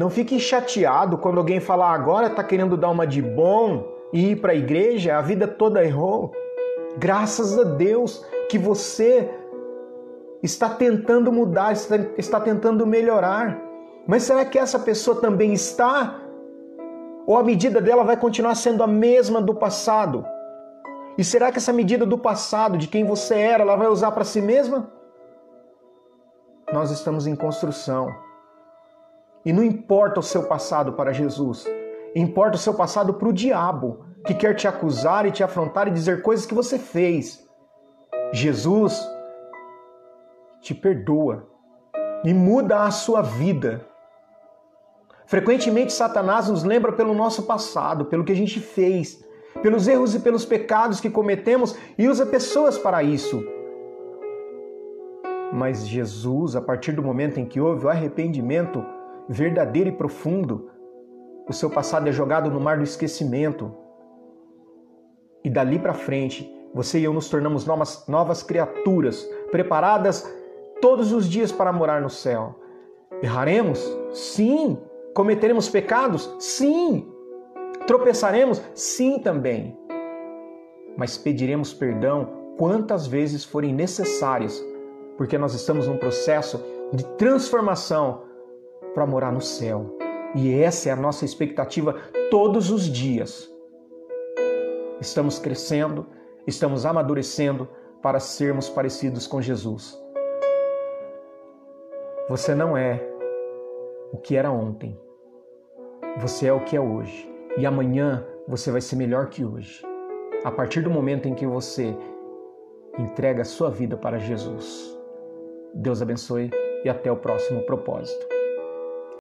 Não fique chateado quando alguém falar agora está querendo dar uma de bom e ir para a igreja, a vida toda errou. Graças a Deus que você está tentando mudar, está, tentando melhorar. Mas será que essa pessoa também está? Ou a medida dela vai continuar sendo a mesma do passado? E será que essa medida do passado, de quem você era, ela vai usar para si mesma? Nós estamos em construção. E não importa o seu passado para Jesus, importa o seu passado para o diabo, que quer te acusar e te afrontar e dizer coisas que você fez. Jesus te perdoa e muda a sua vida. Frequentemente, Satanás nos lembra pelo nosso passado, pelo que a gente fez, pelos erros e pelos pecados que cometemos e usa pessoas para isso. Mas Jesus, a partir do momento em que houve o arrependimento verdadeiro e profundo, o seu passado é jogado no mar do esquecimento. E dali para frente, você e eu nos tornamos novas, novas criaturas, preparadas todos os dias para morar no céu. Erraremos? Sim. Cometeremos pecados? Sim. Tropeçaremos? Sim também. Mas pediremos perdão quantas vezes forem necessárias porque nós estamos num processo de transformação para morar no céu. E essa é a nossa expectativa todos os dias. Estamos crescendo, estamos amadurecendo para sermos parecidos com Jesus. Você não é o que era ontem. Você é o que é hoje. E amanhã você vai ser melhor que hoje. A partir do momento em que você entrega a sua vida para Jesus. Deus abençoe e até o próximo propósito.